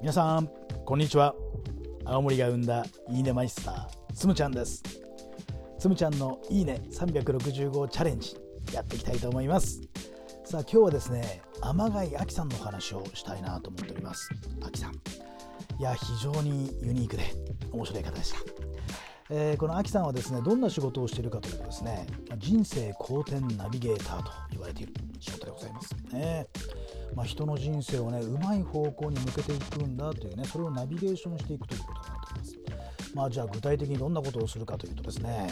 皆さんこんにちは。青森が生んだいいねマイスターつむちゃんです。つむちゃんのいいね365チャレンジやっていきたいと思います。さあ今日はですね天貝亜紀さんの話をしたいなと思っております。亜紀さん。いや非常にユニークで面白い方でした。えー、このアキさんはですねどんな仕事をしているかというとですね人生好転ナビゲーターと言われている仕事でございますね。まあ、人の人生をねうまい方向に向けていくんだというねそれをナビゲーションしていくということになっております。まあ、じゃあ具体的にどんなことをするかというとですね、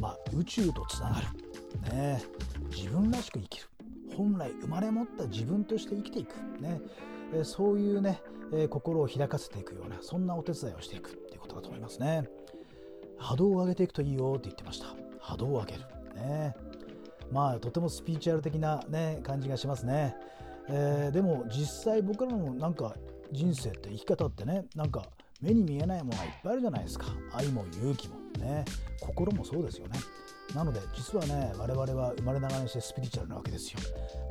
まあ、宇宙とつながる、ね、自分らしく生きる。本来生まれ持った自分として生きていく、ね、えそういうね、え心を開かせていくようなそんなお手伝いをしていくということだと思いますね。波動を上げていくといいよって言ってました。波動を上げる。ね。まあとてもスピーチュアル的なね感じがしますね、えー、でも実際僕らのなんか人生って生き方ってねなんか目に見えないものがいっぱいあるじゃないですか。愛も勇気もね。心もそうですよね。なので実はね我々は生まれながらにしてスピリチュアルなわけですよ。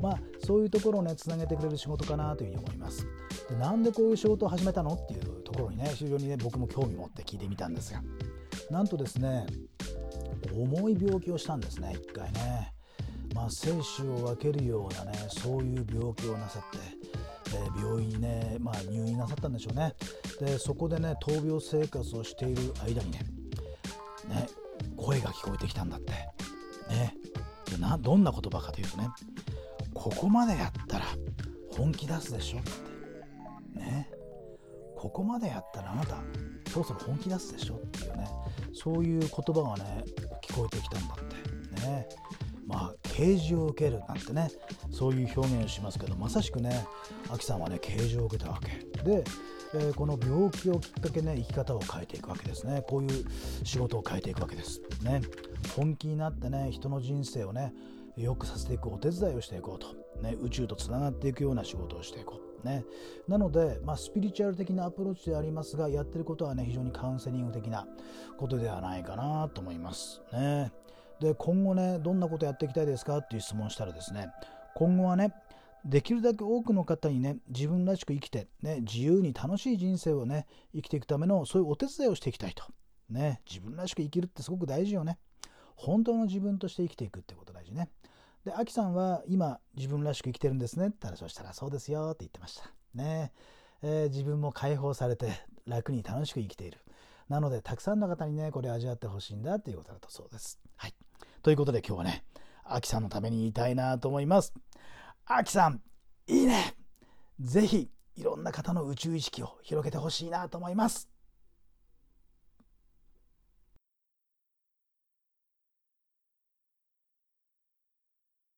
まあそういうところをねつなげてくれる仕事かなというふうに思います。でなんでこういう仕事を始めたのっていうところにね非常にね僕も興味持って聞いてみたんですが。なんとですね重い病気をしたんですね一回ね。まあ生死を分けるようなねそういう病気をなさって、えー、病院にね、まあ、入院なさったんでしょうね。でそこでね闘病生活をしている間にねね声が聞こえてきたんだって。ね。でなどんな言葉かというとねここまでやったら本気出すでしょって。ね。ここまでやったらあなたそろそろ本気出すでしょっていうね。そういう言葉がね聞こえてきたんだって。ね。まあ啓示を受けるなんてねそういう表現をしますけどまさしくねアキさんはね啓示を受けたわけ。で、えー、この病気をきっかけね生き方を変えていくわけですね。こういう仕事を変えていくわけです。ね。本気になってね人の人生をね良くさせていくお手伝いをしていこうと、ね、宇宙とつながっていくような仕事をしていこう。ね、なので、まあ、スピリチュアル的なアプローチでありますがやってることはね非常にカウンセリング的なことではないかなと思います。ね、で今後ねどんなことやっていきたいですかっていう質問したらですね今後はねできるだけ多くの方にね自分らしく生きて、ね、自由に楽しい人生をね生きていくためのそういうお手伝いをしていきたいと。ね、自分らしく生きるってすごく大事よね。本当の自分として生きていくってこと大事ね。で、アキさんは今自分らしく生きてるんですねって言ったら、そしたらそうですよって言ってました。ねえー、自分も解放されて楽に楽しく生きている。なので、たくさんの方にね、これ味わってほしいんだっていうことだとそうです。はい。ということで今日はね、アキさんのために言いたいなと思います。アキさん、いいねぜひ、いろんな方の宇宙意識を広げてほしいなと思います。